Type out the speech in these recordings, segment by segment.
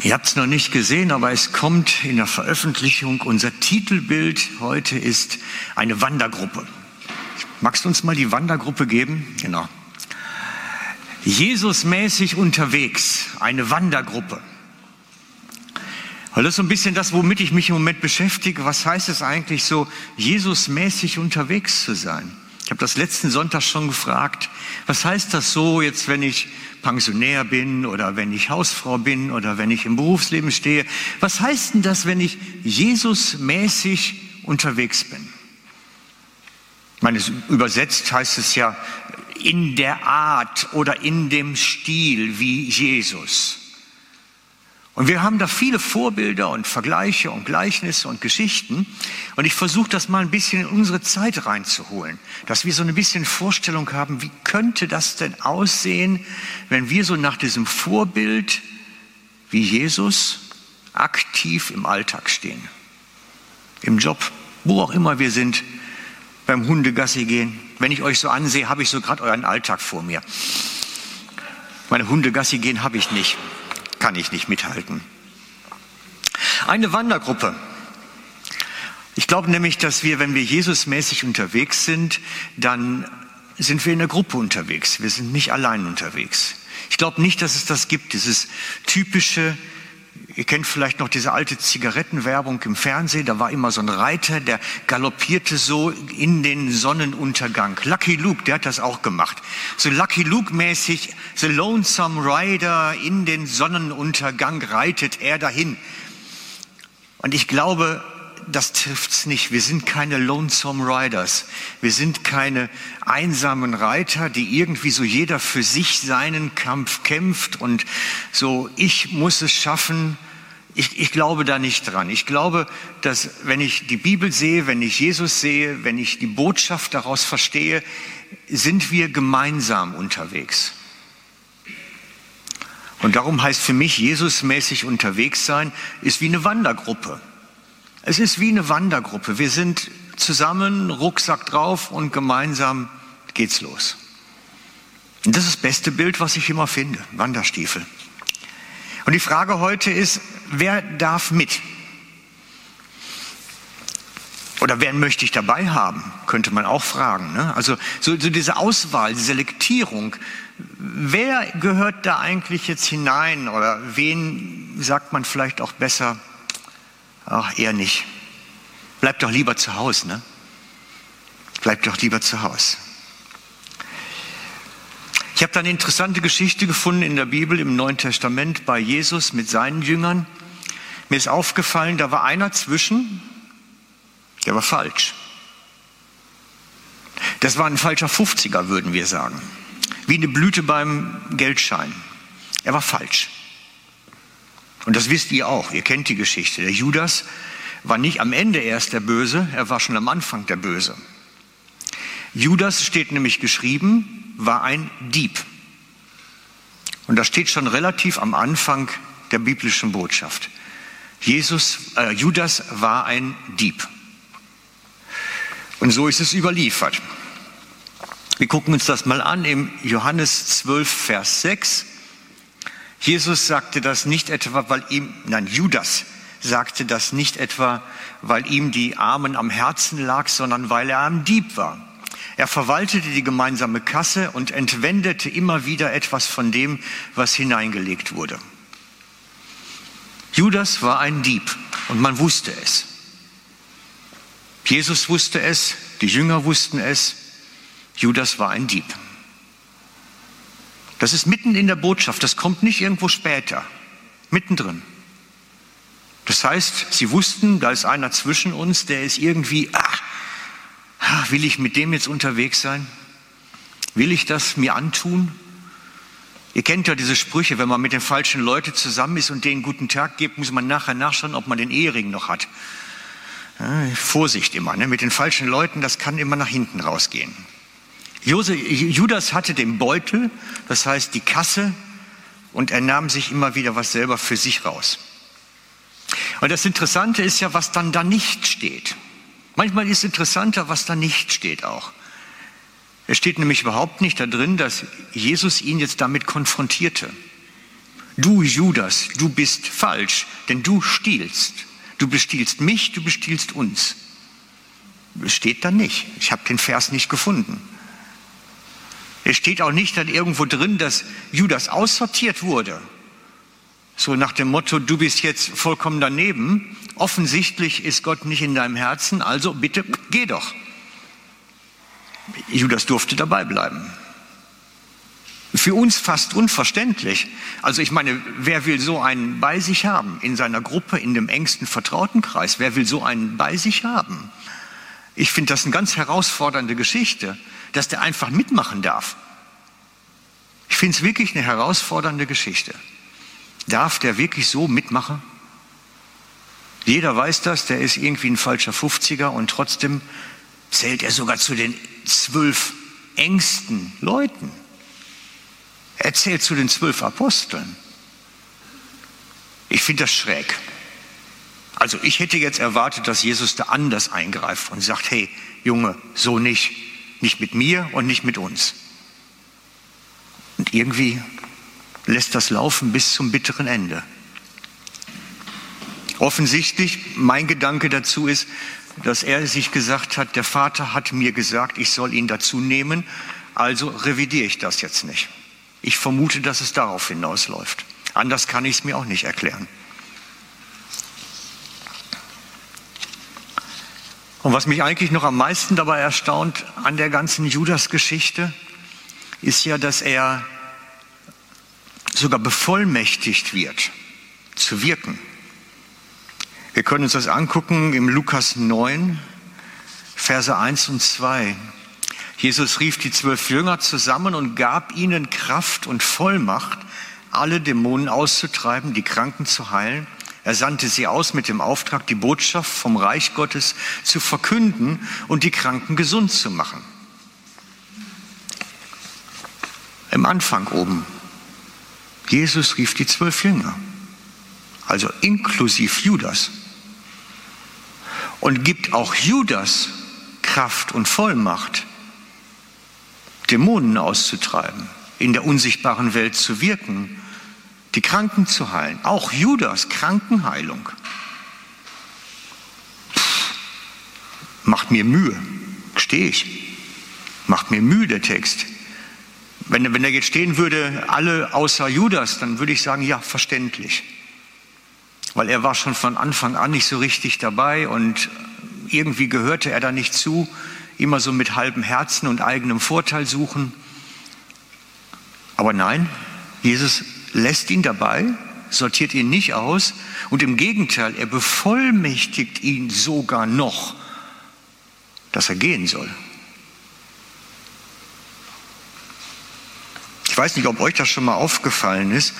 Ihr habt es noch nicht gesehen, aber es kommt in der Veröffentlichung. Unser Titelbild heute ist eine Wandergruppe. Magst du uns mal die Wandergruppe geben? Genau. Jesusmäßig unterwegs, eine Wandergruppe. Das ist so ein bisschen das, womit ich mich im Moment beschäftige. Was heißt es eigentlich so, Jesusmäßig unterwegs zu sein? Ich habe das letzten Sonntag schon gefragt. Was heißt das so jetzt, wenn ich Pensionär bin oder wenn ich Hausfrau bin oder wenn ich im Berufsleben stehe? Was heißt denn das, wenn ich Jesusmäßig unterwegs bin? Ich meine, übersetzt heißt es ja in der Art oder in dem Stil wie Jesus. Und wir haben da viele Vorbilder und Vergleiche und Gleichnisse und Geschichten. Und ich versuche das mal ein bisschen in unsere Zeit reinzuholen, dass wir so ein bisschen Vorstellung haben, wie könnte das denn aussehen, wenn wir so nach diesem Vorbild wie Jesus aktiv im Alltag stehen. Im Job, wo auch immer wir sind, beim Hundegassi gehen. Wenn ich euch so ansehe, habe ich so gerade euren Alltag vor mir. Meine Hundegassi gehen habe ich nicht kann ich nicht mithalten. Eine Wandergruppe. Ich glaube nämlich, dass wir, wenn wir Jesusmäßig unterwegs sind, dann sind wir in der Gruppe unterwegs. Wir sind nicht allein unterwegs. Ich glaube nicht, dass es das gibt, dieses typische Ihr kennt vielleicht noch diese alte Zigarettenwerbung im Fernsehen. Da war immer so ein Reiter, der galoppierte so in den Sonnenuntergang. Lucky Luke, der hat das auch gemacht. So Lucky Luke mäßig, the lonesome rider in den Sonnenuntergang reitet er dahin. Und ich glaube, das trifft's nicht. Wir sind keine Lonesome Riders. Wir sind keine einsamen Reiter, die irgendwie so jeder für sich seinen Kampf kämpft und so, ich muss es schaffen. Ich, ich glaube da nicht dran. Ich glaube, dass wenn ich die Bibel sehe, wenn ich Jesus sehe, wenn ich die Botschaft daraus verstehe, sind wir gemeinsam unterwegs. Und darum heißt für mich, Jesusmäßig unterwegs sein, ist wie eine Wandergruppe. Es ist wie eine Wandergruppe. Wir sind zusammen, Rucksack drauf und gemeinsam geht's los. Und das ist das beste Bild, was ich immer finde, Wanderstiefel. Und die Frage heute ist, wer darf mit? Oder wen möchte ich dabei haben? Könnte man auch fragen. Ne? Also so, so diese Auswahl, die Selektierung. Wer gehört da eigentlich jetzt hinein? Oder wen sagt man vielleicht auch besser, Ach, eher nicht. Bleib doch lieber zu Hause, ne? Bleib doch lieber zu Hause. Ich habe da eine interessante Geschichte gefunden in der Bibel im Neuen Testament bei Jesus mit seinen Jüngern. Mir ist aufgefallen, da war einer zwischen, der war falsch. Das war ein falscher 50er, würden wir sagen. Wie eine Blüte beim Geldschein. Er war falsch. Und das wisst ihr auch, ihr kennt die Geschichte. Der Judas war nicht am Ende erst der Böse, er war schon am Anfang der Böse. Judas steht nämlich geschrieben, war ein Dieb. Und das steht schon relativ am Anfang der biblischen Botschaft. Jesus, äh, Judas war ein Dieb. Und so ist es überliefert. Wir gucken uns das mal an im Johannes 12, Vers 6. Jesus sagte das nicht etwa, weil ihm, nein, Judas sagte das nicht etwa, weil ihm die Armen am Herzen lag, sondern weil er ein Dieb war. Er verwaltete die gemeinsame Kasse und entwendete immer wieder etwas von dem, was hineingelegt wurde. Judas war ein Dieb und man wusste es. Jesus wusste es, die Jünger wussten es, Judas war ein Dieb. Das ist mitten in der Botschaft, das kommt nicht irgendwo später, mittendrin. Das heißt, sie wussten, da ist einer zwischen uns, der ist irgendwie, ah, will ich mit dem jetzt unterwegs sein? Will ich das mir antun? Ihr kennt ja diese Sprüche, wenn man mit den falschen Leuten zusammen ist und denen guten Tag gibt, muss man nachher nachschauen, ob man den Ehering noch hat. Ja, Vorsicht immer, ne? mit den falschen Leuten, das kann immer nach hinten rausgehen. Judas hatte den Beutel, das heißt die Kasse, und er nahm sich immer wieder was selber für sich raus. Und das Interessante ist ja, was dann da nicht steht. Manchmal ist interessanter, was da nicht steht auch. Es steht nämlich überhaupt nicht da drin, dass Jesus ihn jetzt damit konfrontierte. Du Judas, du bist falsch, denn du stiehlst. Du bestiehlst mich, du bestiehlst uns. Steht da nicht. Ich habe den Vers nicht gefunden. Es steht auch nicht dann irgendwo drin, dass Judas aussortiert wurde. So nach dem Motto, du bist jetzt vollkommen daneben. Offensichtlich ist Gott nicht in deinem Herzen, also bitte geh doch. Judas durfte dabei bleiben. Für uns fast unverständlich. Also ich meine, wer will so einen bei sich haben in seiner Gruppe, in dem engsten Vertrautenkreis? Wer will so einen bei sich haben? Ich finde das eine ganz herausfordernde Geschichte, dass der einfach mitmachen darf. Ich finde es wirklich eine herausfordernde Geschichte. Darf der wirklich so mitmachen? Jeder weiß das, der ist irgendwie ein falscher 50er und trotzdem zählt er sogar zu den zwölf engsten Leuten. Er zählt zu den zwölf Aposteln. Ich finde das schräg. Also ich hätte jetzt erwartet, dass Jesus da anders eingreift und sagt, hey Junge, so nicht, nicht mit mir und nicht mit uns. Und irgendwie lässt das laufen bis zum bitteren Ende. Offensichtlich, mein Gedanke dazu ist, dass er sich gesagt hat, der Vater hat mir gesagt, ich soll ihn dazu nehmen, also revidiere ich das jetzt nicht. Ich vermute, dass es darauf hinausläuft. Anders kann ich es mir auch nicht erklären. Und was mich eigentlich noch am meisten dabei erstaunt an der ganzen Judas-Geschichte, ist ja, dass er sogar bevollmächtigt wird, zu wirken. Wir können uns das angucken im Lukas 9, Verse 1 und 2. Jesus rief die zwölf Jünger zusammen und gab ihnen Kraft und Vollmacht, alle Dämonen auszutreiben, die Kranken zu heilen. Er sandte sie aus mit dem Auftrag, die Botschaft vom Reich Gottes zu verkünden und die Kranken gesund zu machen. Im Anfang oben. Jesus rief die zwölf Jünger, also inklusive Judas und gibt auch Judas Kraft und Vollmacht, Dämonen auszutreiben, in der unsichtbaren Welt zu wirken, die Kranken zu heilen. Auch Judas Krankenheilung. Pff, macht mir Mühe, stehe ich. Macht mir Mühe der Text. Wenn, wenn er jetzt stehen würde, alle außer Judas, dann würde ich sagen, ja, verständlich weil er war schon von Anfang an nicht so richtig dabei und irgendwie gehörte er da nicht zu, immer so mit halbem Herzen und eigenem Vorteil suchen. Aber nein, Jesus lässt ihn dabei, sortiert ihn nicht aus und im Gegenteil, er bevollmächtigt ihn sogar noch, dass er gehen soll. Ich weiß nicht, ob euch das schon mal aufgefallen ist,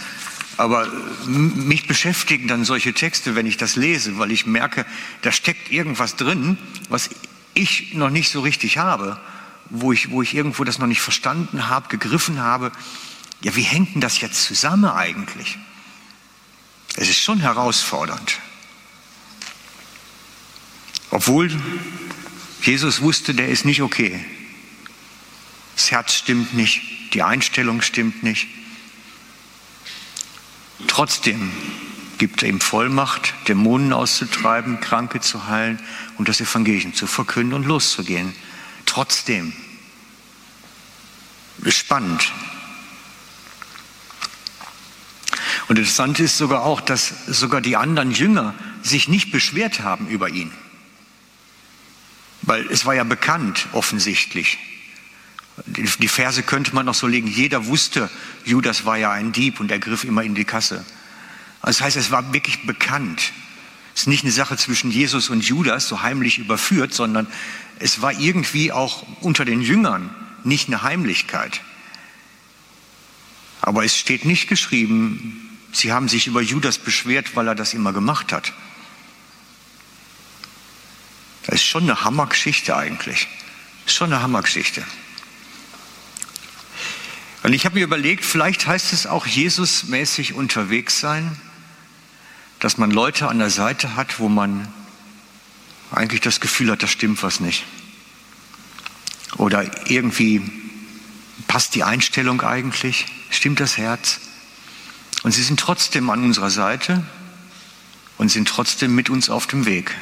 aber mich beschäftigen dann solche Texte, wenn ich das lese, weil ich merke, da steckt irgendwas drin, was ich noch nicht so richtig habe, wo ich, wo ich irgendwo das noch nicht verstanden habe, gegriffen habe. Ja, wie hängt denn das jetzt zusammen eigentlich? Es ist schon herausfordernd. Obwohl Jesus wusste, der ist nicht okay. Das Herz stimmt nicht, die Einstellung stimmt nicht. Trotzdem gibt er ihm Vollmacht, Dämonen auszutreiben, Kranke zu heilen und das Evangelium zu verkünden und loszugehen. Trotzdem. Spannend. Und interessant ist sogar auch, dass sogar die anderen Jünger sich nicht beschwert haben über ihn. Weil es war ja bekannt, offensichtlich, die Verse könnte man noch so legen. Jeder wusste, Judas war ja ein Dieb und er griff immer in die Kasse. Das heißt, es war wirklich bekannt. Es ist nicht eine Sache zwischen Jesus und Judas, so heimlich überführt, sondern es war irgendwie auch unter den Jüngern nicht eine Heimlichkeit. Aber es steht nicht geschrieben, sie haben sich über Judas beschwert, weil er das immer gemacht hat. Das ist schon eine Hammergeschichte eigentlich. Schon eine Hammergeschichte. Und ich habe mir überlegt, vielleicht heißt es auch Jesus-mäßig unterwegs sein, dass man Leute an der Seite hat, wo man eigentlich das Gefühl hat, da stimmt was nicht. Oder irgendwie passt die Einstellung eigentlich, stimmt das Herz. Und sie sind trotzdem an unserer Seite und sind trotzdem mit uns auf dem Weg.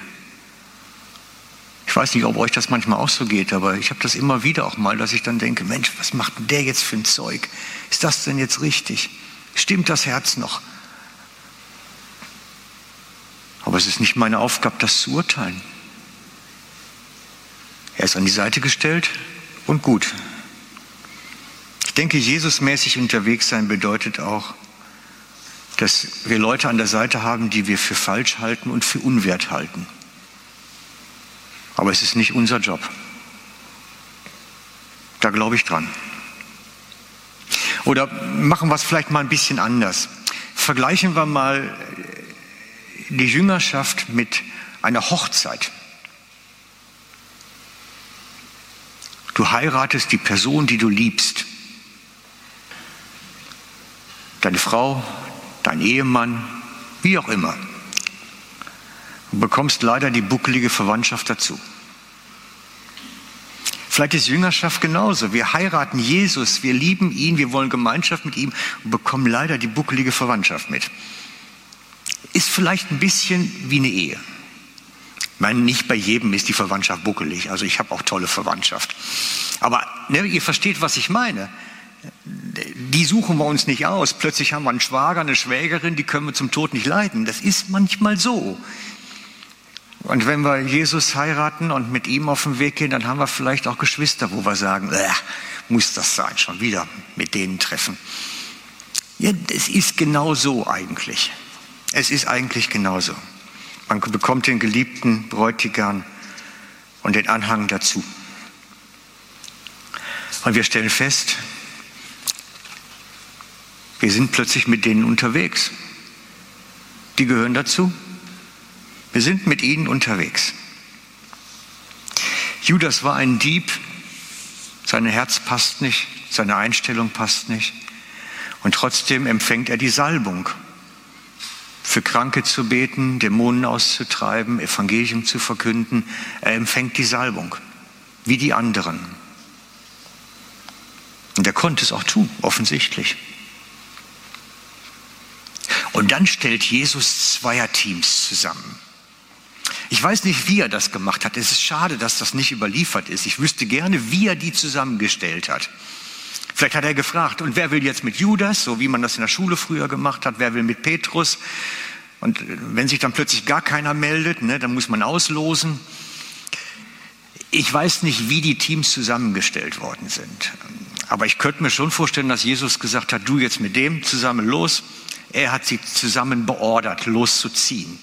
Ich weiß nicht, ob euch das manchmal auch so geht, aber ich habe das immer wieder auch mal, dass ich dann denke, Mensch, was macht denn der jetzt für ein Zeug? Ist das denn jetzt richtig? Stimmt das Herz noch? Aber es ist nicht meine Aufgabe, das zu urteilen. Er ist an die Seite gestellt und gut. Ich denke, Jesusmäßig unterwegs sein bedeutet auch, dass wir Leute an der Seite haben, die wir für falsch halten und für unwert halten. Aber es ist nicht unser Job. Da glaube ich dran. Oder machen wir es vielleicht mal ein bisschen anders. Vergleichen wir mal die Jüngerschaft mit einer Hochzeit. Du heiratest die Person, die du liebst. Deine Frau, dein Ehemann, wie auch immer. Du bekommst leider die buckelige Verwandtschaft dazu. Vielleicht ist Jüngerschaft genauso. Wir heiraten Jesus, wir lieben ihn, wir wollen Gemeinschaft mit ihm und bekommen leider die buckelige Verwandtschaft mit ist vielleicht ein bisschen wie eine Ehe. Ich meine, nicht bei jedem ist die Verwandtschaft buckelig. Also ich habe auch tolle Verwandtschaft. Aber ne, ihr versteht, was ich meine. Die suchen wir uns nicht aus. Plötzlich haben wir einen Schwager, eine Schwägerin, die können wir zum Tod nicht leiden. Das ist manchmal so. Und wenn wir Jesus heiraten und mit ihm auf den Weg gehen, dann haben wir vielleicht auch Geschwister, wo wir sagen, äh, muss das sein, schon wieder mit denen treffen. Ja, es ist genau so eigentlich. Es ist eigentlich genauso. Man bekommt den geliebten Bräutigam und den Anhang dazu. Und wir stellen fest, wir sind plötzlich mit denen unterwegs. Die gehören dazu. Wir sind mit ihnen unterwegs. Judas war ein Dieb, sein Herz passt nicht, seine Einstellung passt nicht. Und trotzdem empfängt er die Salbung für Kranke zu beten, Dämonen auszutreiben, Evangelium zu verkünden. Er empfängt die Salbung, wie die anderen. Und er konnte es auch tun, offensichtlich. Und dann stellt Jesus Zweierteams zusammen. Ich weiß nicht, wie er das gemacht hat. Es ist schade, dass das nicht überliefert ist. Ich wüsste gerne, wie er die zusammengestellt hat. Vielleicht hat er gefragt, und wer will jetzt mit Judas, so wie man das in der Schule früher gemacht hat, wer will mit Petrus? Und wenn sich dann plötzlich gar keiner meldet, ne, dann muss man auslosen. Ich weiß nicht, wie die Teams zusammengestellt worden sind. Aber ich könnte mir schon vorstellen, dass Jesus gesagt hat, du jetzt mit dem zusammen los. Er hat sie zusammen beordert, loszuziehen.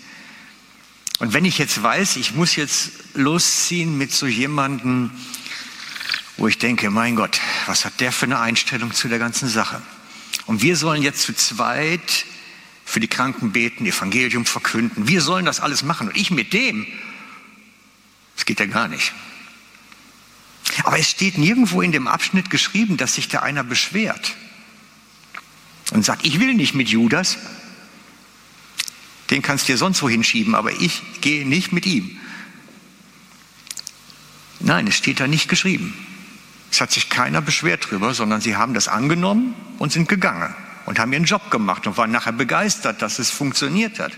Und wenn ich jetzt weiß, ich muss jetzt losziehen mit so jemandem, wo ich denke, mein Gott, was hat der für eine Einstellung zu der ganzen Sache? Und wir sollen jetzt zu zweit für die Kranken beten, Evangelium verkünden. Wir sollen das alles machen. Und ich mit dem, das geht ja gar nicht. Aber es steht nirgendwo in dem Abschnitt geschrieben, dass sich da einer beschwert und sagt, ich will nicht mit Judas. Den kannst du dir sonst wo hinschieben, aber ich gehe nicht mit ihm. Nein, es steht da nicht geschrieben. Es hat sich keiner beschwert drüber, sondern sie haben das angenommen und sind gegangen und haben ihren Job gemacht und waren nachher begeistert, dass es funktioniert hat.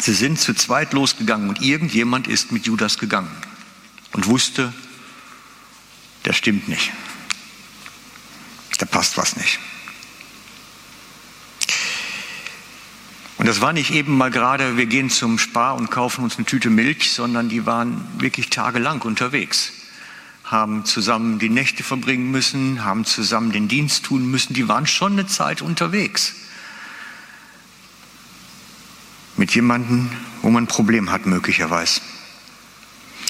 Sie sind zu zweit losgegangen und irgendjemand ist mit Judas gegangen und wusste, der stimmt nicht. Da passt was nicht. Und das war nicht eben mal gerade, wir gehen zum Spar und kaufen uns eine Tüte Milch, sondern die waren wirklich tagelang unterwegs, haben zusammen die Nächte verbringen müssen, haben zusammen den Dienst tun müssen, die waren schon eine Zeit unterwegs. Mit jemandem, wo man ein Problem hat, möglicherweise.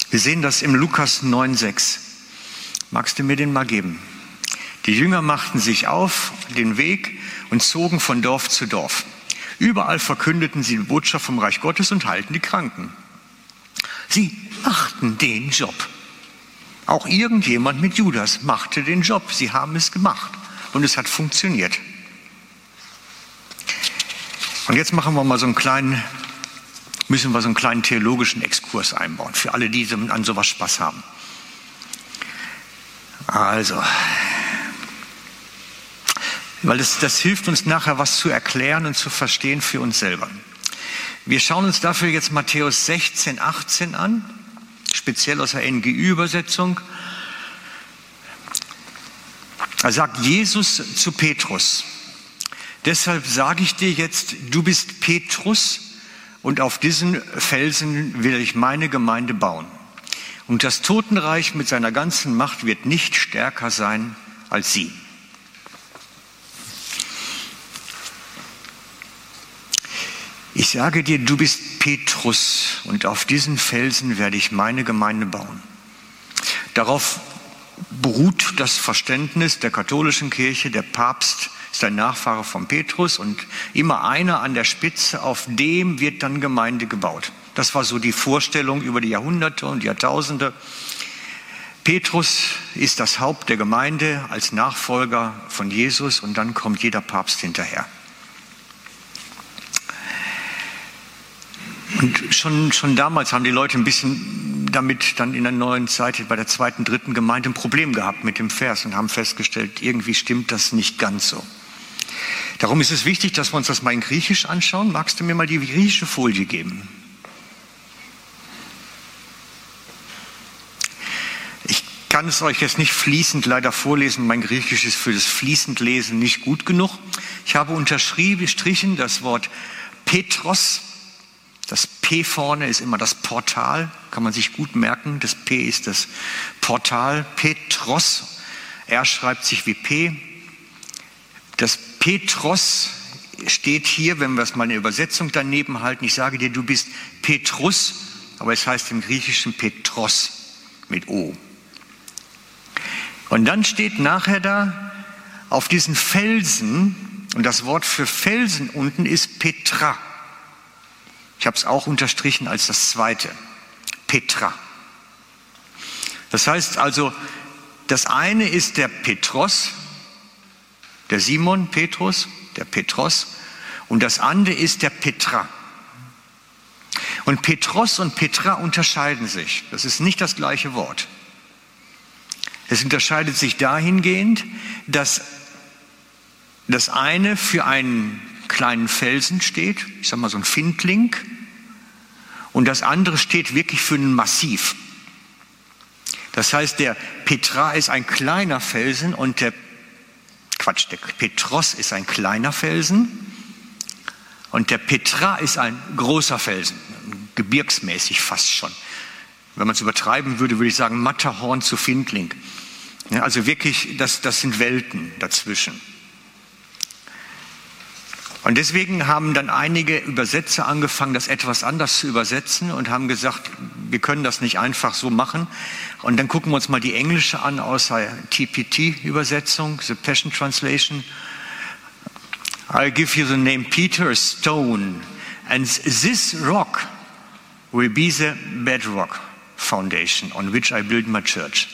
Wir sehen das im Lukas 9,6. Magst du mir den mal geben? Die Jünger machten sich auf den Weg und zogen von Dorf zu Dorf. Überall verkündeten sie die Botschaft vom Reich Gottes und heilten die Kranken. Sie machten den Job. Auch irgendjemand mit Judas machte den Job. Sie haben es gemacht und es hat funktioniert. Und jetzt machen wir mal so einen kleinen, müssen wir so einen kleinen theologischen Exkurs einbauen für alle, die an sowas Spaß haben. Weil das, das hilft uns nachher, was zu erklären und zu verstehen für uns selber. Wir schauen uns dafür jetzt Matthäus 16, 18 an, speziell aus der NGÜ-Übersetzung. Da sagt Jesus zu Petrus, deshalb sage ich dir jetzt, du bist Petrus und auf diesen Felsen will ich meine Gemeinde bauen. Und das Totenreich mit seiner ganzen Macht wird nicht stärker sein als sie. Ich sage dir, du bist Petrus und auf diesen Felsen werde ich meine Gemeinde bauen. Darauf beruht das Verständnis der katholischen Kirche, der Papst ist ein Nachfahre von Petrus und immer einer an der Spitze, auf dem wird dann Gemeinde gebaut. Das war so die Vorstellung über die Jahrhunderte und Jahrtausende. Petrus ist das Haupt der Gemeinde als Nachfolger von Jesus und dann kommt jeder Papst hinterher. Und schon, schon damals haben die Leute ein bisschen damit dann in der neuen Zeit, bei der zweiten, dritten Gemeinde ein Problem gehabt mit dem Vers und haben festgestellt, irgendwie stimmt das nicht ganz so. Darum ist es wichtig, dass wir uns das mal in Griechisch anschauen. Magst du mir mal die griechische Folie geben? Ich kann es euch jetzt nicht fließend leider vorlesen. Mein Griechisch ist für das fließend Lesen nicht gut genug. Ich habe unterstrichen das Wort Petros P vorne ist immer das Portal, kann man sich gut merken. Das P ist das Portal, Petros. R schreibt sich wie P. Das Petros steht hier, wenn wir es mal eine Übersetzung daneben halten. Ich sage dir, du bist Petrus, aber es heißt im Griechischen Petros mit O. Und dann steht nachher da, auf diesen Felsen, und das Wort für Felsen unten ist Petra. Ich habe es auch unterstrichen als das zweite. Petra. Das heißt also, das eine ist der Petros, der Simon Petrus, der Petros, und das andere ist der Petra. Und Petros und Petra unterscheiden sich. Das ist nicht das gleiche Wort. Es unterscheidet sich dahingehend, dass das eine für einen kleinen Felsen steht, ich sage mal so ein Findling, und das andere steht wirklich für ein Massiv. Das heißt, der Petra ist ein kleiner Felsen und der Quatsch, der Petros ist ein kleiner Felsen und der Petra ist ein großer Felsen, gebirgsmäßig fast schon. Wenn man es übertreiben würde, würde ich sagen Matterhorn zu Findling. Also wirklich, das, das sind Welten dazwischen. Und deswegen haben dann einige Übersetzer angefangen, das etwas anders zu übersetzen und haben gesagt, wir können das nicht einfach so machen. Und dann gucken wir uns mal die englische an aus der TPT-Übersetzung, the Passion Translation. I'll give you the name Peter, stone, and this rock will be the bedrock foundation on which I build my church.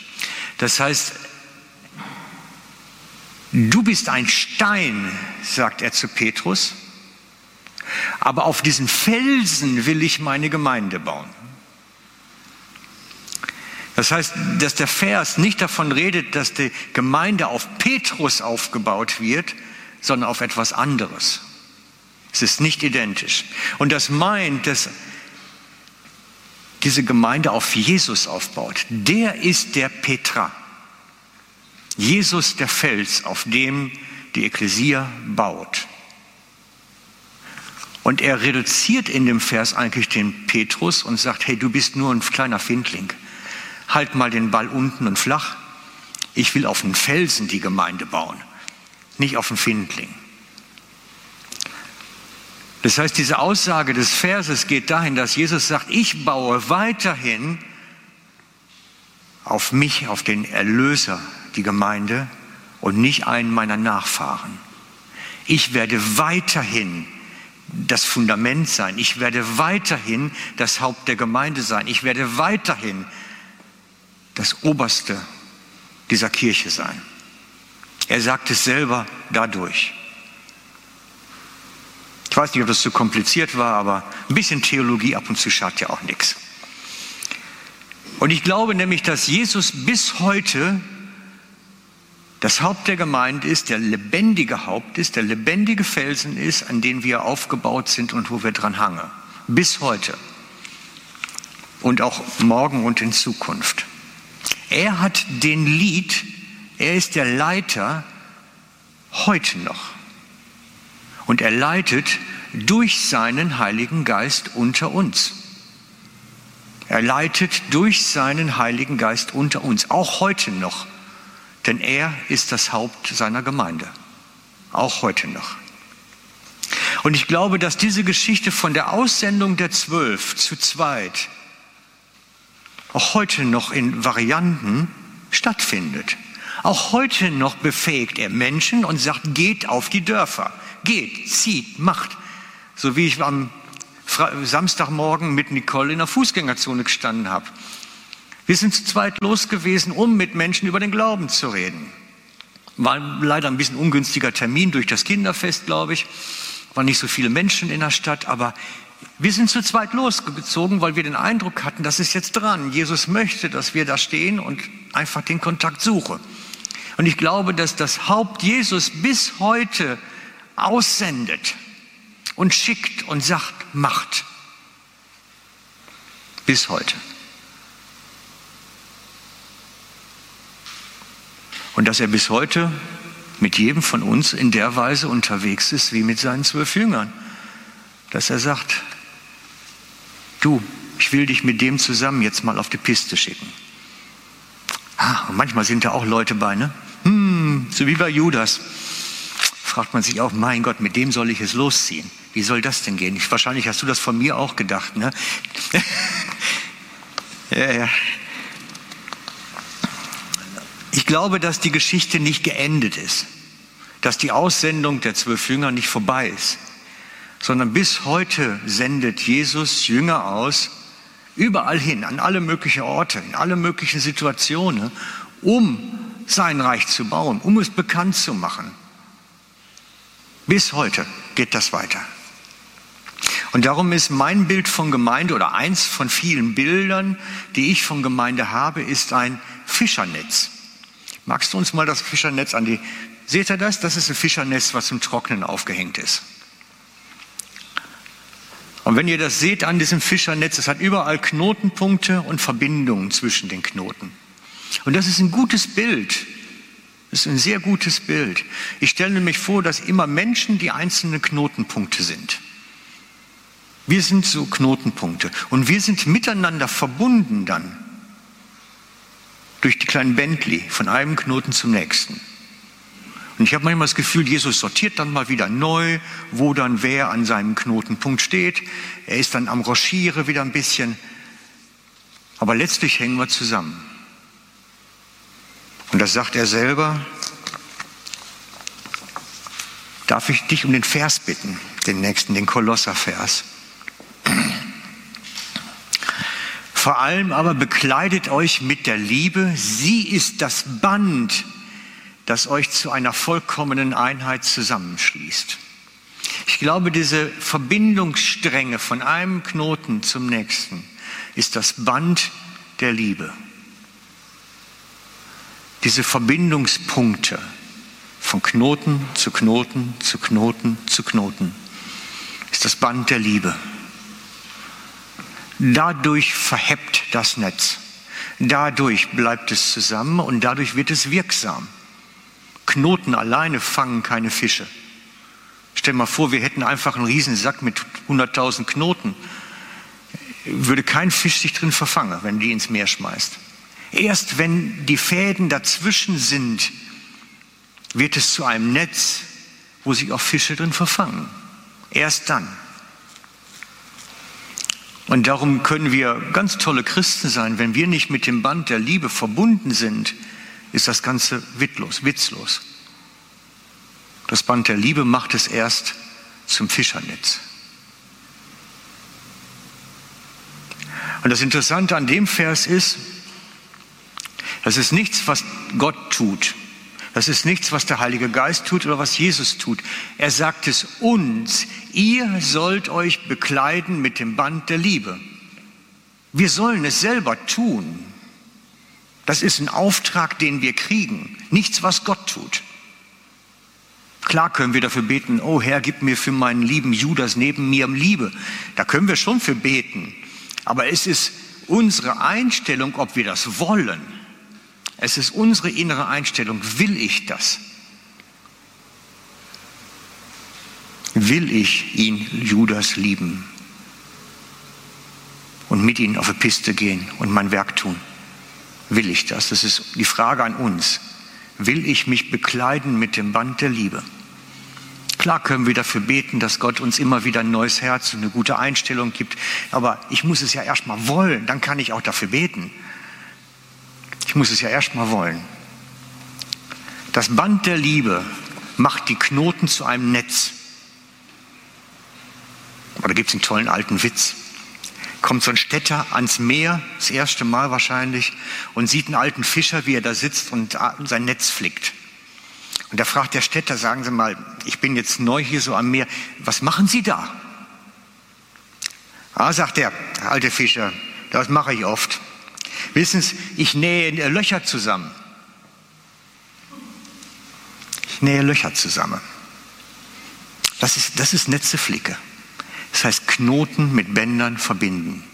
Das heißt, Du bist ein Stein, sagt er zu Petrus, aber auf diesen Felsen will ich meine Gemeinde bauen. Das heißt, dass der Vers nicht davon redet, dass die Gemeinde auf Petrus aufgebaut wird, sondern auf etwas anderes. Es ist nicht identisch. Und das meint, dass diese Gemeinde auf Jesus aufbaut. Der ist der Petra. Jesus der Fels, auf dem die Ekklesia baut. Und er reduziert in dem Vers eigentlich den Petrus und sagt, hey, du bist nur ein kleiner Findling. Halt mal den Ball unten und flach. Ich will auf einen Felsen die Gemeinde bauen, nicht auf einen Findling. Das heißt, diese Aussage des Verses geht dahin, dass Jesus sagt, ich baue weiterhin auf mich, auf den Erlöser die Gemeinde und nicht einen meiner Nachfahren. Ich werde weiterhin das Fundament sein. Ich werde weiterhin das Haupt der Gemeinde sein. Ich werde weiterhin das Oberste dieser Kirche sein. Er sagt es selber dadurch. Ich weiß nicht, ob das zu kompliziert war, aber ein bisschen Theologie ab und zu schadet ja auch nichts. Und ich glaube nämlich, dass Jesus bis heute das Haupt der Gemeinde ist, der lebendige Haupt ist, der lebendige Felsen ist, an den wir aufgebaut sind und wo wir dran hangen. Bis heute. Und auch morgen und in Zukunft. Er hat den Lied, er ist der Leiter heute noch. Und er leitet durch seinen Heiligen Geist unter uns. Er leitet durch seinen Heiligen Geist unter uns, auch heute noch. Denn er ist das Haupt seiner Gemeinde, auch heute noch. Und ich glaube, dass diese Geschichte von der Aussendung der Zwölf zu zweit auch heute noch in Varianten stattfindet. Auch heute noch befähigt er Menschen und sagt, geht auf die Dörfer, geht, zieht, macht. So wie ich am Samstagmorgen mit Nicole in der Fußgängerzone gestanden habe. Wir sind zu zweit los gewesen, um mit Menschen über den Glauben zu reden. War leider ein bisschen ungünstiger Termin durch das Kinderfest, glaube ich. Waren nicht so viele Menschen in der Stadt, aber wir sind zu zweit losgezogen, weil wir den Eindruck hatten, das ist jetzt dran. Jesus möchte, dass wir da stehen und einfach den Kontakt suchen. Und ich glaube, dass das Haupt Jesus bis heute aussendet und schickt und sagt, macht. Bis heute. Und dass er bis heute mit jedem von uns in der Weise unterwegs ist wie mit seinen zwölf Jüngern. Dass er sagt, du, ich will dich mit dem zusammen jetzt mal auf die Piste schicken. Ah, und manchmal sind da auch Leute bei, ne? Hm, so wie bei Judas. Fragt man sich auch, mein Gott, mit dem soll ich es losziehen. Wie soll das denn gehen? Ich, wahrscheinlich hast du das von mir auch gedacht, ne? ja, ja. Ich glaube, dass die Geschichte nicht geendet ist, dass die Aussendung der zwölf Jünger nicht vorbei ist, sondern bis heute sendet Jesus Jünger aus, überall hin, an alle möglichen Orte, in alle möglichen Situationen, um sein Reich zu bauen, um es bekannt zu machen. Bis heute geht das weiter. Und darum ist mein Bild von Gemeinde oder eins von vielen Bildern, die ich von Gemeinde habe, ist ein Fischernetz. Magst du uns mal das Fischernetz an die, seht ihr das? Das ist ein Fischernetz, was zum Trocknen aufgehängt ist. Und wenn ihr das seht an diesem Fischernetz, es hat überall Knotenpunkte und Verbindungen zwischen den Knoten. Und das ist ein gutes Bild. Das ist ein sehr gutes Bild. Ich stelle mir vor, dass immer Menschen die einzelnen Knotenpunkte sind. Wir sind so Knotenpunkte und wir sind miteinander verbunden dann durch die kleinen Bentley von einem Knoten zum nächsten. Und ich habe manchmal das Gefühl, Jesus sortiert dann mal wieder neu, wo dann wer an seinem Knotenpunkt steht. Er ist dann am Rochiere wieder ein bisschen. Aber letztlich hängen wir zusammen. Und das sagt er selber. Darf ich dich um den Vers bitten, den nächsten, den Kolosservers? Vor allem aber bekleidet euch mit der Liebe. Sie ist das Band, das euch zu einer vollkommenen Einheit zusammenschließt. Ich glaube, diese Verbindungsstränge von einem Knoten zum nächsten ist das Band der Liebe. Diese Verbindungspunkte von Knoten zu Knoten zu Knoten zu Knoten ist das Band der Liebe. Dadurch verhebt das Netz. Dadurch bleibt es zusammen und dadurch wird es wirksam. Knoten alleine fangen keine Fische. Stell mal vor, wir hätten einfach einen riesen Sack mit 100.000 Knoten. Würde kein Fisch sich drin verfangen, wenn die ins Meer schmeißt. Erst wenn die Fäden dazwischen sind, wird es zu einem Netz, wo sich auch Fische drin verfangen. Erst dann. Und darum können wir ganz tolle Christen sein. Wenn wir nicht mit dem Band der Liebe verbunden sind, ist das Ganze wittlos, witzlos. Das Band der Liebe macht es erst zum Fischernetz. Und das Interessante an dem Vers ist, das ist nichts, was Gott tut. Das ist nichts, was der Heilige Geist tut oder was Jesus tut. Er sagt es uns. Ihr sollt euch bekleiden mit dem Band der Liebe. Wir sollen es selber tun. Das ist ein Auftrag, den wir kriegen, nichts, was Gott tut. Klar können wir dafür beten, oh Herr, gib mir für meinen lieben Judas neben mir Liebe. Da können wir schon für beten. Aber es ist unsere Einstellung, ob wir das wollen. Es ist unsere innere Einstellung, will ich das? Will ich ihn, Judas, lieben? Und mit ihm auf die Piste gehen und mein Werk tun? Will ich das? Das ist die Frage an uns. Will ich mich bekleiden mit dem Band der Liebe? Klar können wir dafür beten, dass Gott uns immer wieder ein neues Herz und eine gute Einstellung gibt, aber ich muss es ja erstmal wollen, dann kann ich auch dafür beten. Ich muss es ja erstmal wollen. Das Band der Liebe macht die Knoten zu einem Netz. Oder gibt es einen tollen alten Witz kommt so ein Städter ans Meer, das erste Mal wahrscheinlich, und sieht einen alten Fischer, wie er da sitzt und sein Netz flickt. Und da fragt der Städter, sagen Sie mal, ich bin jetzt neu hier so am Meer, was machen Sie da? Ah, sagt der alte Fischer, das mache ich oft. Wissen Sie, ich nähe Löcher zusammen. Ich nähe Löcher zusammen. Das ist, das ist Netzeflicke. Das heißt Knoten mit Bändern verbinden.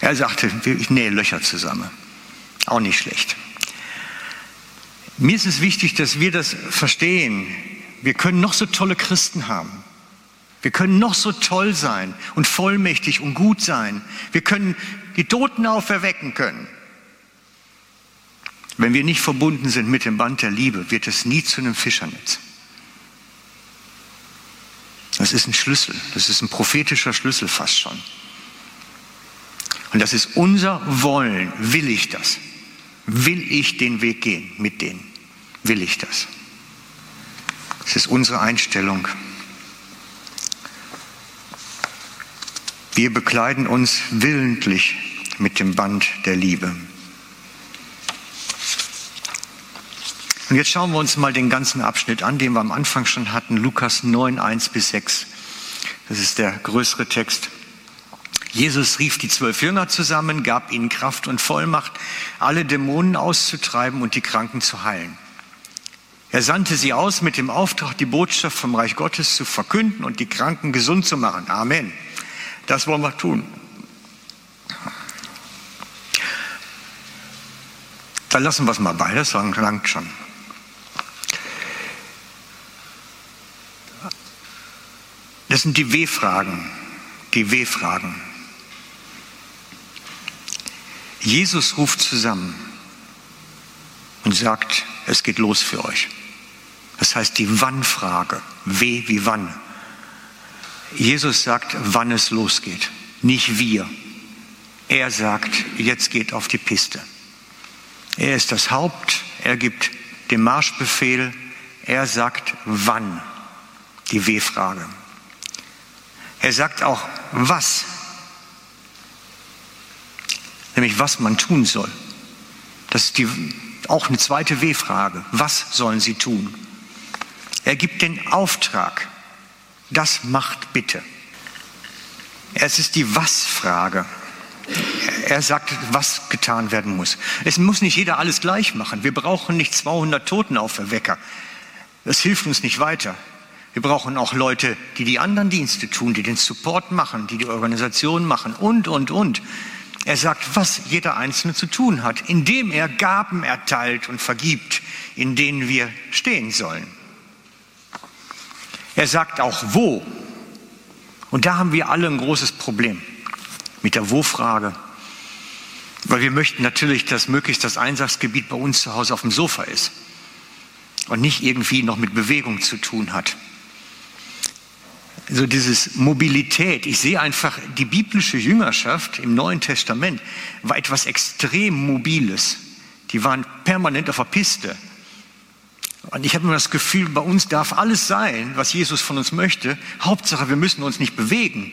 Er sagte, ich nähe Löcher zusammen. Auch nicht schlecht. Mir ist es wichtig, dass wir das verstehen. Wir können noch so tolle Christen haben. Wir können noch so toll sein und vollmächtig und gut sein. Wir können die Toten auferwecken können. Wenn wir nicht verbunden sind mit dem Band der Liebe, wird es nie zu einem Fischernetz. Das ist ein Schlüssel, das ist ein prophetischer Schlüssel fast schon. Und das ist unser Wollen. Will ich das? Will ich den Weg gehen mit denen? Will ich das? Das ist unsere Einstellung. Wir bekleiden uns willentlich mit dem Band der Liebe. Und jetzt schauen wir uns mal den ganzen Abschnitt an, den wir am Anfang schon hatten, Lukas 9, 1 bis 6. Das ist der größere Text. Jesus rief die zwölf Jünger zusammen, gab ihnen Kraft und Vollmacht, alle Dämonen auszutreiben und die Kranken zu heilen. Er sandte sie aus mit dem Auftrag, die Botschaft vom Reich Gottes zu verkünden und die Kranken gesund zu machen. Amen. Das wollen wir tun. Dann lassen wir es mal bei, das langt schon. Das sind die W-Fragen. Die W-Fragen. Jesus ruft zusammen und sagt, es geht los für euch. Das heißt die Wann-Frage. W wie wann. Jesus sagt, wann es losgeht, nicht wir. Er sagt, jetzt geht auf die Piste. Er ist das Haupt, er gibt den Marschbefehl, er sagt, wann. Die W-Frage. Er sagt auch, was. Nämlich, was man tun soll. Das ist die, auch eine zweite W-Frage. Was sollen sie tun? Er gibt den Auftrag. Das macht bitte. Es ist die Was-Frage. Er sagt, was getan werden muss. Es muss nicht jeder alles gleich machen. Wir brauchen nicht 200 Totenauferwecker. Das hilft uns nicht weiter. Wir brauchen auch Leute, die die anderen Dienste tun, die den Support machen, die die Organisation machen und, und, und. Er sagt, was jeder Einzelne zu tun hat, indem er Gaben erteilt und vergibt, in denen wir stehen sollen. Er sagt auch wo. Und da haben wir alle ein großes Problem mit der Wo-Frage. Weil wir möchten natürlich, dass möglichst das Einsatzgebiet bei uns zu Hause auf dem Sofa ist und nicht irgendwie noch mit Bewegung zu tun hat so dieses Mobilität. Ich sehe einfach, die biblische Jüngerschaft im Neuen Testament war etwas extrem Mobiles. Die waren permanent auf der Piste. Und ich habe immer das Gefühl, bei uns darf alles sein, was Jesus von uns möchte. Hauptsache, wir müssen uns nicht bewegen.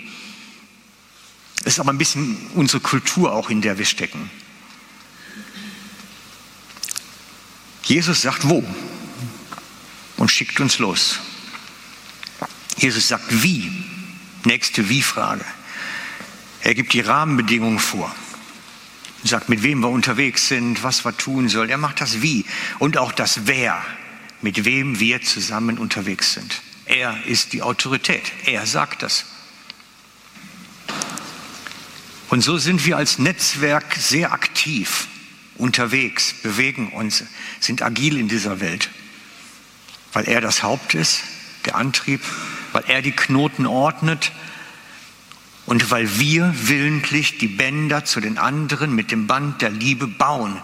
Das ist aber ein bisschen unsere Kultur auch, in der wir stecken. Jesus sagt wo und schickt uns los. Jesus sagt wie. Nächste Wie-Frage. Er gibt die Rahmenbedingungen vor. und sagt, mit wem wir unterwegs sind, was wir tun sollen. Er macht das Wie und auch das Wer, mit wem wir zusammen unterwegs sind. Er ist die Autorität. Er sagt das. Und so sind wir als Netzwerk sehr aktiv unterwegs, bewegen uns, sind agil in dieser Welt, weil er das Haupt ist, der Antrieb, weil er die Knoten ordnet und weil wir willentlich die Bänder zu den anderen mit dem Band der Liebe bauen.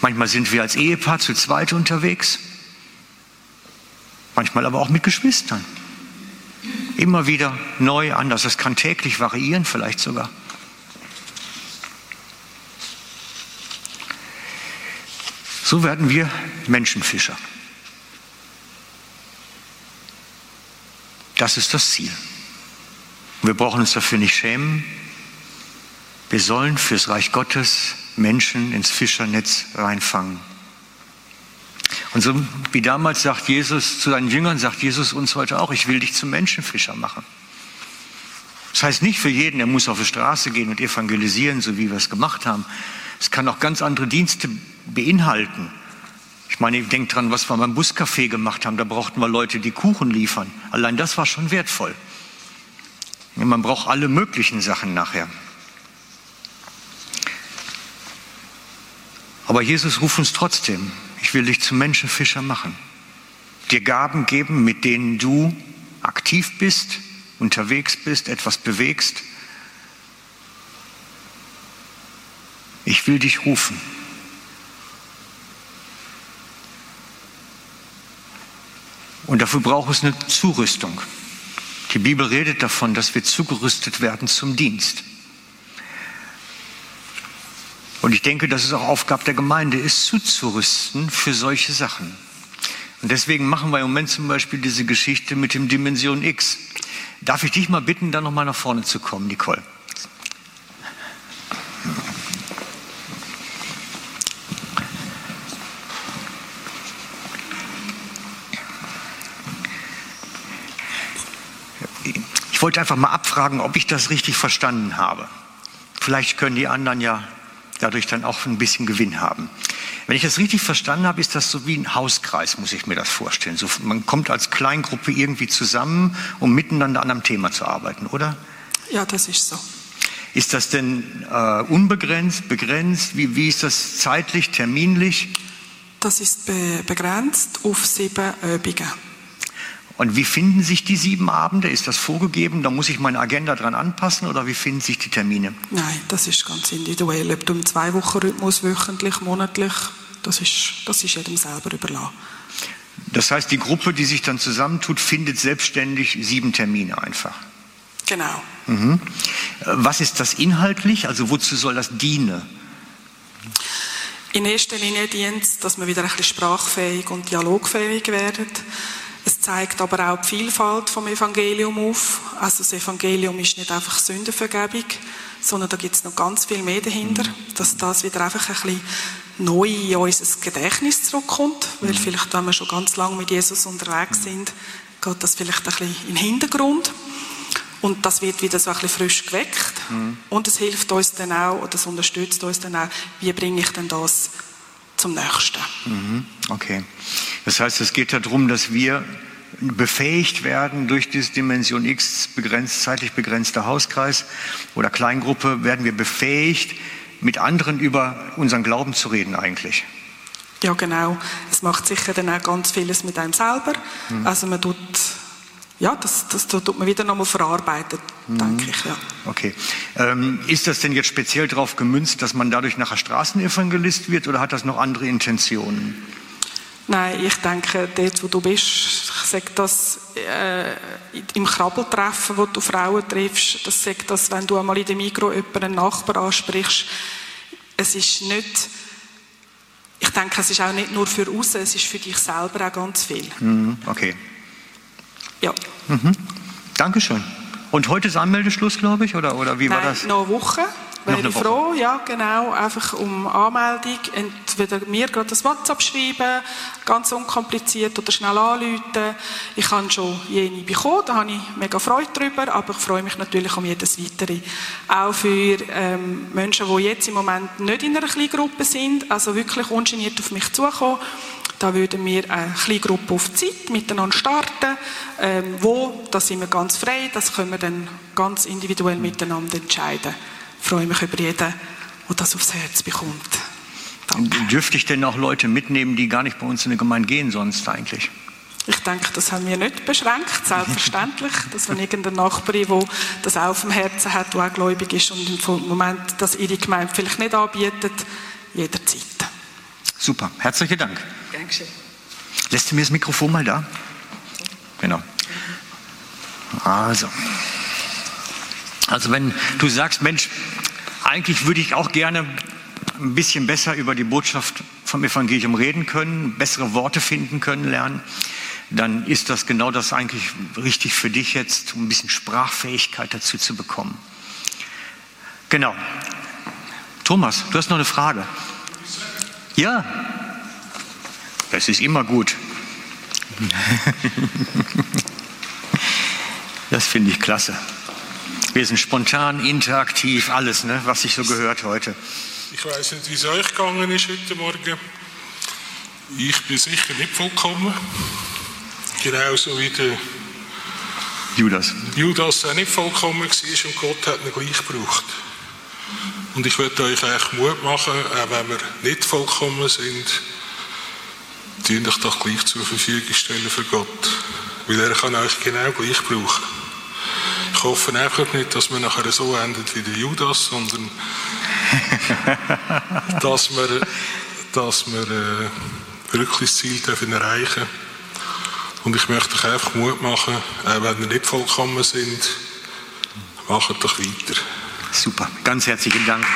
Manchmal sind wir als Ehepaar zu zweit unterwegs, manchmal aber auch mit Geschwistern. Immer wieder neu anders. Das kann täglich variieren, vielleicht sogar. So werden wir Menschenfischer. Das ist das Ziel. Wir brauchen uns dafür nicht schämen. Wir sollen fürs Reich Gottes Menschen ins Fischernetz reinfangen. Und so wie damals sagt Jesus zu seinen Jüngern, sagt Jesus uns heute auch, ich will dich zum Menschenfischer machen. Das heißt nicht für jeden, er muss auf die Straße gehen und evangelisieren, so wie wir es gemacht haben. Es kann auch ganz andere Dienste beinhalten. Ich meine, ich denke dran, was wir beim Buscafé gemacht haben. Da brauchten wir Leute, die Kuchen liefern. Allein das war schon wertvoll. Man braucht alle möglichen Sachen nachher. Aber Jesus ruft uns trotzdem. Ich will dich zum Menschenfischer machen. Dir Gaben geben, mit denen du aktiv bist, unterwegs bist, etwas bewegst. Ich will dich rufen. Und dafür braucht es eine Zurüstung. Die Bibel redet davon, dass wir zugerüstet werden zum Dienst. Und ich denke, dass es auch Aufgabe der Gemeinde ist, zuzurüsten für solche Sachen. Und deswegen machen wir im Moment zum Beispiel diese Geschichte mit dem Dimension X. Darf ich dich mal bitten, da nochmal nach vorne zu kommen, Nicole? Ich wollte einfach mal abfragen, ob ich das richtig verstanden habe. Vielleicht können die anderen ja dadurch dann auch ein bisschen Gewinn haben. Wenn ich das richtig verstanden habe, ist das so wie ein Hauskreis, muss ich mir das vorstellen. So, man kommt als Kleingruppe irgendwie zusammen, um miteinander an einem Thema zu arbeiten, oder? Ja, das ist so. Ist das denn äh, unbegrenzt, begrenzt? Wie, wie ist das zeitlich, terminlich? Das ist be begrenzt auf sieben Übungen. Und wie finden sich die sieben Abende? Ist das vorgegeben? Da muss ich meine Agenda dran anpassen oder wie finden sich die Termine? Nein, das ist ganz individuell. Ob du im Zwei-Wochen-Rhythmus, wöchentlich, monatlich, das ist, das ist jedem selber überlassen. Das heißt, die Gruppe, die sich dann zusammentut, findet selbstständig sieben Termine einfach. Genau. Mhm. Was ist das inhaltlich? Also wozu soll das dienen? In erster Linie dient es, dass wir wieder ein bisschen sprachfähig und dialogfähig werden es zeigt aber auch die Vielfalt vom Evangelium auf. Also das Evangelium ist nicht einfach Sündenvergebung, sondern da gibt es noch ganz viel mehr dahinter, mhm. dass das wieder einfach ein bisschen neu in unser Gedächtnis zurückkommt, weil mhm. vielleicht, wenn wir schon ganz lange mit Jesus unterwegs sind, geht das vielleicht ein bisschen in den Hintergrund und das wird wieder so ein bisschen frisch geweckt mhm. und es hilft uns dann auch, oder es unterstützt uns dann auch, wie bringe ich denn das zum Nächsten. Mhm. Okay. Das heißt, es geht darum, dass wir befähigt werden durch diese Dimension X, begrenzt, zeitlich begrenzter Hauskreis oder Kleingruppe, werden wir befähigt, mit anderen über unseren Glauben zu reden eigentlich. Ja, genau. Es macht sicher dann auch ganz vieles mit einem selber. Mhm. Also man tut, ja, das, das tut man wieder nochmal verarbeitet, mhm. denke ich, ja. Okay. Ähm, ist das denn jetzt speziell darauf gemünzt, dass man dadurch nachher Straßenevangelist wird oder hat das noch andere Intentionen? Nein, ich denke, dort, wo du bist, ich sage das äh, im Krabbeltreffen, wo du Frauen triffst, das sagt das, wenn du einmal in dem Mikro jemanden, einen Nachbar ansprichst, es ist nicht, ich denke, es ist auch nicht nur für außen, es ist für dich selber auch ganz viel. Mhm, okay. Ja. Mhm. Dankeschön. Und heute ist Anmeldeschluss, glaube ich, oder, oder wie Nein, war das? noch eine Woche. Wäre ich froh, ja, genau, einfach um Anmeldung. Entweder mir gerade das WhatsApp schreiben, ganz unkompliziert, oder schnell anrufen. Ich habe schon jene bekommen, da habe ich mega Freude drüber, aber ich freue mich natürlich um jedes Weitere. Auch für ähm, Menschen, die jetzt im Moment nicht in einer kleinen Gruppe sind, also wirklich ungeniert auf mich zukommen. Da würden wir eine kleine Gruppe auf Zeit miteinander starten. Ähm, wo, da sind wir ganz frei, das können wir dann ganz individuell miteinander entscheiden. Ich freue mich über jeden, der das aufs Herz bekommt. Danke. Dürfte ich denn auch Leute mitnehmen, die gar nicht bei uns in der Gemeinde gehen sonst eigentlich? Ich denke, das haben wir nicht beschränkt, selbstverständlich. dass wenn irgendein Nachbarin, der das auch auf dem Herzen hat, der auch gläubig ist und im Moment das ihre Gemeinde vielleicht nicht anbietet, jederzeit. Super, herzlichen Dank. Dankeschön. Lässt du mir das Mikrofon mal da? Genau. Also. Also wenn du sagst, Mensch, eigentlich würde ich auch gerne ein bisschen besser über die Botschaft vom Evangelium reden können, bessere Worte finden können, lernen, dann ist das genau das eigentlich richtig für dich jetzt, um ein bisschen Sprachfähigkeit dazu zu bekommen. Genau. Thomas, du hast noch eine Frage. Ja, das ist immer gut. Das finde ich klasse. Wir sind spontan, interaktiv, alles, ne, was sich so gehört heute. Ich weiß nicht, wie es euch gegangen ist heute Morgen. Ich bin sicher nicht vollkommen. Genauso wie der Judas. Judas auch nicht vollkommen war und Gott hat ihn gleich gebraucht. Und ich möchte euch eigentlich Mut machen, auch wenn wir nicht vollkommen sind, tun euch doch gleich zur Verfügung stellen für Gott. Weil er kann euch genau gleich brauchen. Ich hoffe einfach nicht, dass wir nachher so endet wie der Judas, sondern dass wir, dass wir äh, wirklich das Ziel dürfen erreichen Und ich möchte euch einfach Mut machen, auch wenn wir nicht vollkommen sind, macht doch weiter. Super, ganz herzlichen Dank.